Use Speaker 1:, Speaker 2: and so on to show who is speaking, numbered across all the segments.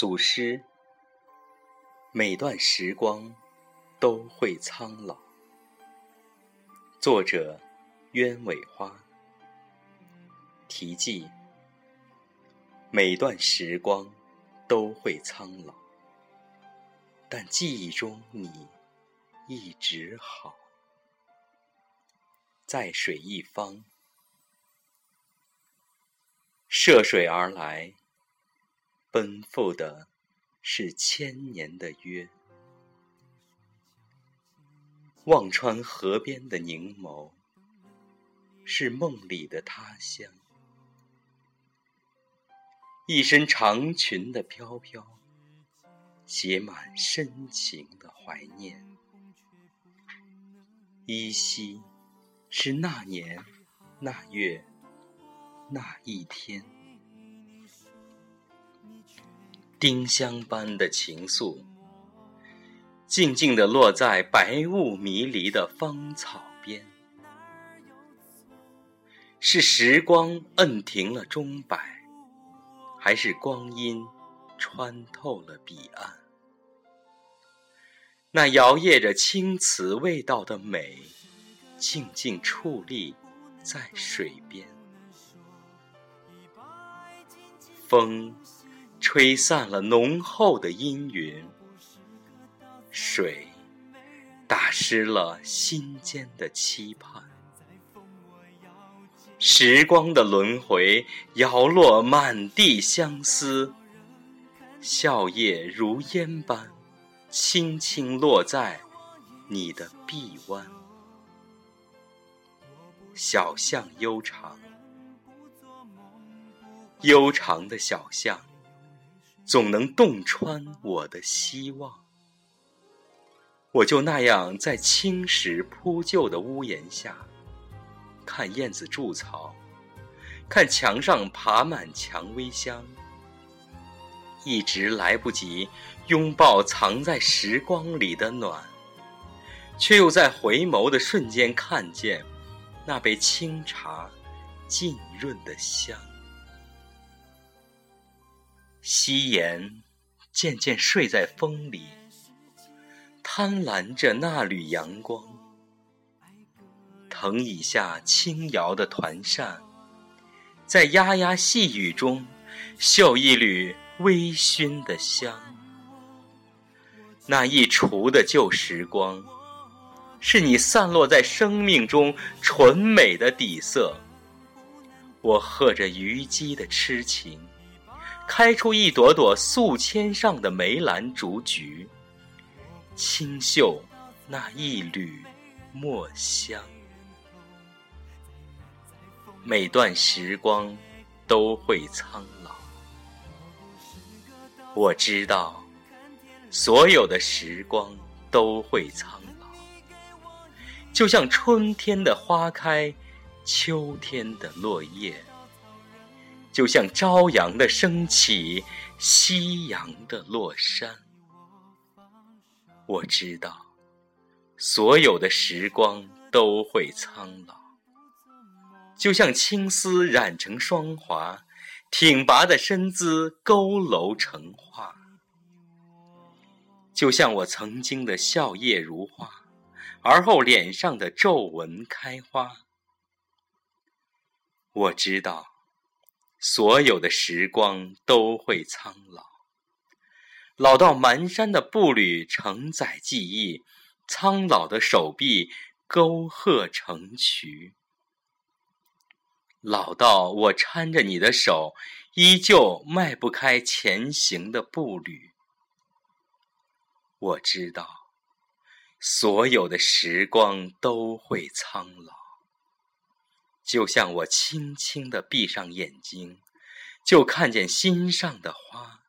Speaker 1: 祖师，每段时光都会苍老。作者：鸢尾花。题记：每段时光都会苍老，但记忆中你一直好。在水一方，涉水而来。奔赴的是千年的约，忘川河边的凝眸，是梦里的他乡。一身长裙的飘飘，写满深情的怀念。依稀是那年那月那一天。丁香般的情愫，静静地落在白雾迷离的芳草边。是时光摁停了钟摆，还是光阴穿透了彼岸？那摇曳着青瓷味道的美，静静矗立在水边。风。吹散了浓厚的阴云，水打湿了心间的期盼。时光的轮回，摇落满地相思，笑靥如烟般，轻轻落在你的臂弯。小巷悠长，悠长的小巷。总能洞穿我的希望，我就那样在青石铺就的屋檐下，看燕子筑巢，看墙上爬满蔷薇香，一直来不及拥抱藏在时光里的暖，却又在回眸的瞬间看见那杯清茶浸润的香。夕颜渐渐睡在风里，贪婪着那缕阳光。藤椅下轻摇的团扇，在呀呀细雨中嗅一缕微醺的香。那一橱的旧时光，是你散落在生命中纯美的底色。我和着虞姬的痴情。开出一朵朵素笺上的梅兰竹菊，清秀那一缕墨香。每段时光都会苍老，我知道，所有的时光都会苍老，就像春天的花开，秋天的落叶。就像朝阳的升起，夕阳的落山。我知道，所有的时光都会苍老。就像青丝染成霜华，挺拔的身姿佝偻成画。就像我曾经的笑靥如花，而后脸上的皱纹开花。我知道。所有的时光都会苍老，老到蹒跚的步履承载记忆，苍老的手臂沟壑成渠，老到我搀着你的手，依旧迈不开前行的步履。我知道，所有的时光都会苍老。就像我轻轻地闭上眼睛，就看见心上的花；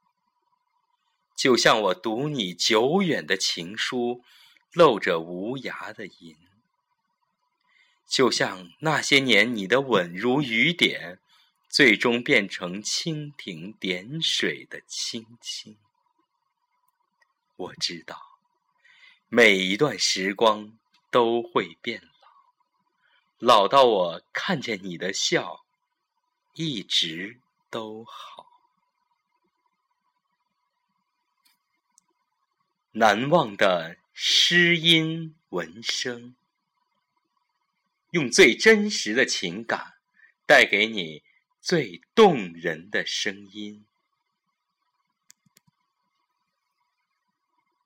Speaker 1: 就像我读你久远的情书，露着无涯的银；就像那些年你的吻如雨点，最终变成蜻蜓点水的轻轻。我知道，每一段时光都会变。老到我看见你的笑，一直都好。难忘的诗音文声，用最真实的情感带给你最动人的声音。